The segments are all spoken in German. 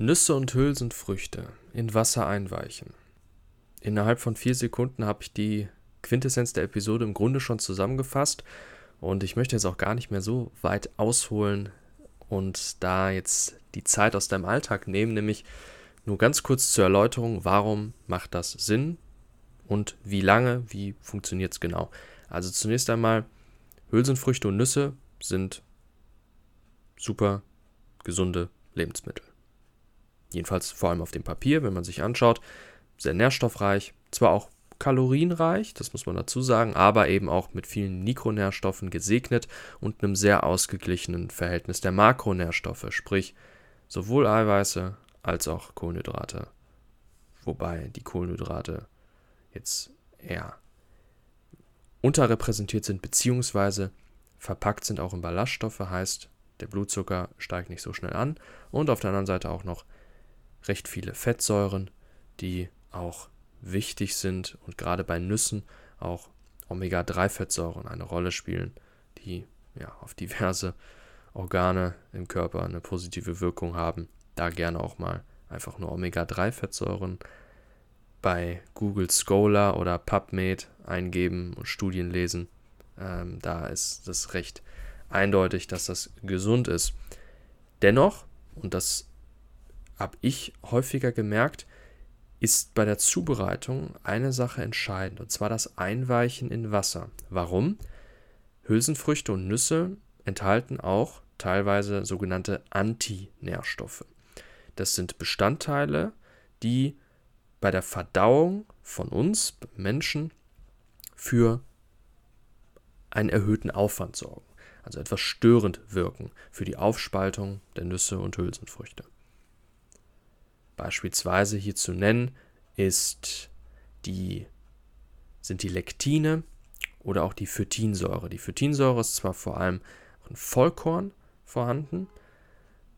Nüsse und Hülsenfrüchte in Wasser einweichen. Innerhalb von vier Sekunden habe ich die Quintessenz der Episode im Grunde schon zusammengefasst und ich möchte jetzt auch gar nicht mehr so weit ausholen und da jetzt die Zeit aus deinem Alltag nehmen, nämlich nur ganz kurz zur Erläuterung, warum macht das Sinn und wie lange, wie funktioniert es genau. Also zunächst einmal, Hülsenfrüchte und Nüsse sind super gesunde Lebensmittel. Jedenfalls vor allem auf dem Papier, wenn man sich anschaut, sehr nährstoffreich, zwar auch kalorienreich, das muss man dazu sagen, aber eben auch mit vielen Mikronährstoffen gesegnet und einem sehr ausgeglichenen Verhältnis der Makronährstoffe, sprich sowohl Eiweiße als auch Kohlenhydrate. Wobei die Kohlenhydrate jetzt eher unterrepräsentiert sind, beziehungsweise verpackt sind auch in Ballaststoffe, heißt, der Blutzucker steigt nicht so schnell an und auf der anderen Seite auch noch recht viele Fettsäuren, die auch wichtig sind und gerade bei Nüssen auch Omega-3-Fettsäuren eine Rolle spielen, die ja auf diverse Organe im Körper eine positive Wirkung haben. Da gerne auch mal einfach nur Omega-3-Fettsäuren bei Google Scholar oder PubMed eingeben und Studien lesen. Ähm, da ist das recht eindeutig, dass das gesund ist. Dennoch, und das habe ich häufiger gemerkt, ist bei der Zubereitung eine Sache entscheidend, und zwar das Einweichen in Wasser. Warum? Hülsenfrüchte und Nüsse enthalten auch teilweise sogenannte Antinährstoffe. Das sind Bestandteile, die bei der Verdauung von uns Menschen für einen erhöhten Aufwand sorgen, also etwas störend wirken für die Aufspaltung der Nüsse und Hülsenfrüchte. Beispielsweise hier zu nennen ist die, sind die Lektine oder auch die Phytinsäure. Die Phytinsäure ist zwar vor allem in Vollkorn vorhanden,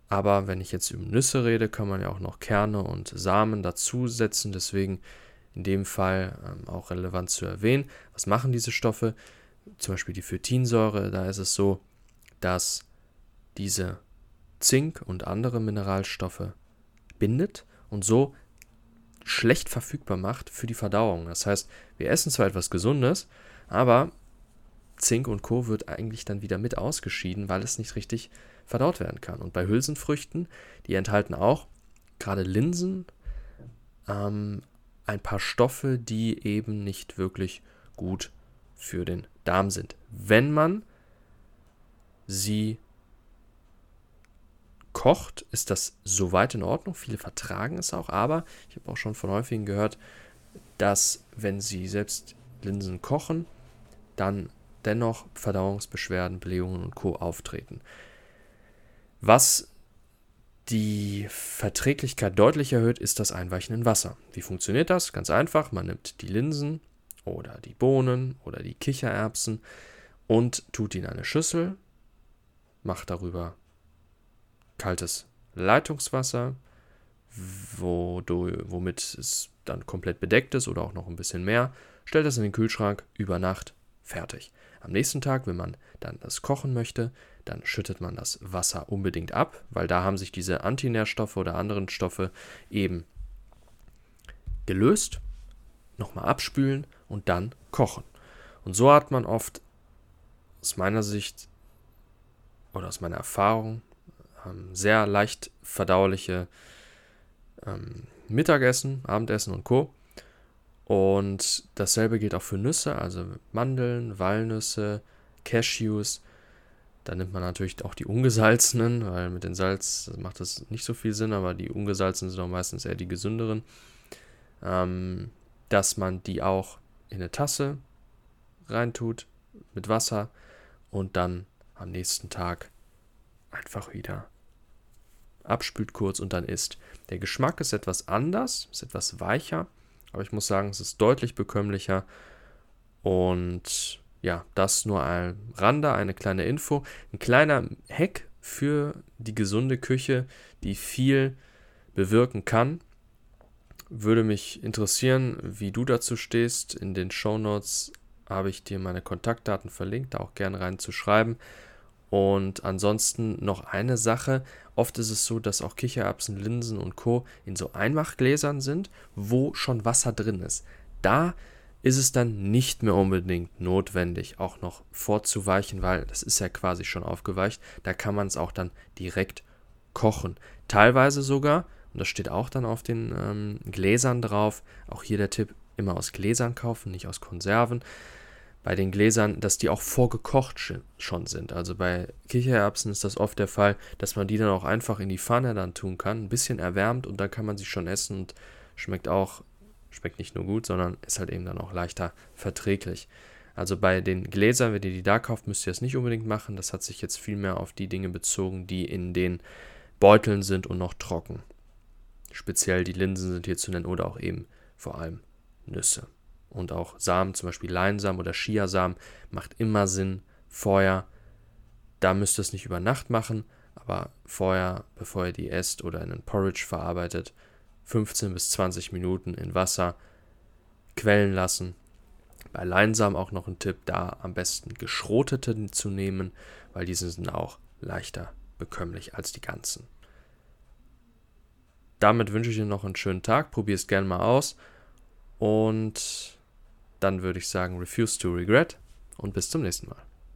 aber wenn ich jetzt über Nüsse rede, kann man ja auch noch Kerne und Samen dazusetzen. Deswegen in dem Fall ähm, auch relevant zu erwähnen. Was machen diese Stoffe? Zum Beispiel die Phytinsäure, da ist es so, dass diese Zink und andere Mineralstoffe bindet und so schlecht verfügbar macht für die Verdauung. Das heißt, wir essen zwar etwas Gesundes, aber Zink und Co. wird eigentlich dann wieder mit ausgeschieden, weil es nicht richtig verdaut werden kann. Und bei Hülsenfrüchten, die enthalten auch gerade Linsen ähm, ein paar Stoffe, die eben nicht wirklich gut für den Darm sind. Wenn man sie kocht, ist das soweit in Ordnung. Viele vertragen es auch, aber ich habe auch schon von häufigen gehört, dass wenn sie selbst Linsen kochen, dann dennoch Verdauungsbeschwerden, Blähungen und Co. auftreten. Was die Verträglichkeit deutlich erhöht, ist das Einweichen in Wasser. Wie funktioniert das? Ganz einfach, man nimmt die Linsen oder die Bohnen oder die Kichererbsen und tut die in eine Schüssel, macht darüber kaltes Leitungswasser, womit es dann komplett bedeckt ist oder auch noch ein bisschen mehr. Stellt das in den Kühlschrank über Nacht, fertig. Am nächsten Tag, wenn man dann das kochen möchte, dann schüttet man das Wasser unbedingt ab, weil da haben sich diese Antinährstoffe oder anderen Stoffe eben gelöst. Nochmal abspülen und dann kochen. Und so hat man oft aus meiner Sicht oder aus meiner Erfahrung ähm, sehr leicht verdauliche ähm, Mittagessen, Abendessen und Co. Und dasselbe gilt auch für Nüsse, also Mandeln, Walnüsse, Cashews. Da nimmt man natürlich auch die ungesalzenen, weil mit dem Salz macht das nicht so viel Sinn, aber die ungesalzenen sind auch meistens eher die gesünderen. Ähm, dass man die auch in eine Tasse reintut mit Wasser und dann am nächsten Tag einfach wieder abspült kurz und dann isst. Der Geschmack ist etwas anders, ist etwas weicher, aber ich muss sagen, es ist deutlich bekömmlicher. Und ja, das nur ein Rande, eine kleine Info. Ein kleiner Hack für die gesunde Küche, die viel bewirken kann. Würde mich interessieren, wie du dazu stehst. In den Show Notes habe ich dir meine Kontaktdaten verlinkt, da auch gerne reinzuschreiben. Und ansonsten noch eine Sache. Oft ist es so, dass auch Kichererbsen, Linsen und Co. in so Einmachgläsern sind, wo schon Wasser drin ist. Da ist es dann nicht mehr unbedingt notwendig, auch noch vorzuweichen, weil das ist ja quasi schon aufgeweicht. Da kann man es auch dann direkt kochen. Teilweise sogar, und das steht auch dann auf den ähm, Gläsern drauf, auch hier der Tipp, immer aus Gläsern kaufen, nicht aus Konserven bei den Gläsern, dass die auch vorgekocht schon sind. Also bei Kichererbsen ist das oft der Fall, dass man die dann auch einfach in die Pfanne dann tun kann, ein bisschen erwärmt und dann kann man sie schon essen und schmeckt auch, schmeckt nicht nur gut, sondern ist halt eben dann auch leichter verträglich. Also bei den Gläsern, wenn ihr die da kauft, müsst ihr das nicht unbedingt machen. Das hat sich jetzt viel mehr auf die Dinge bezogen, die in den Beuteln sind und noch trocken. Speziell die Linsen sind hier zu nennen oder auch eben vor allem Nüsse und auch Samen, zum Beispiel Leinsamen oder Chiasamen, macht immer Sinn. Vorher, da müsst ihr es nicht über Nacht machen, aber vorher, bevor ihr die esst oder in einen Porridge verarbeitet, 15 bis 20 Minuten in Wasser quellen lassen. Bei Leinsamen auch noch ein Tipp, da am besten geschrotete zu nehmen, weil diese sind auch leichter bekömmlich als die ganzen. Damit wünsche ich Ihnen noch einen schönen Tag. Probier es gerne mal aus. Und dann würde ich sagen, refuse to regret und bis zum nächsten Mal.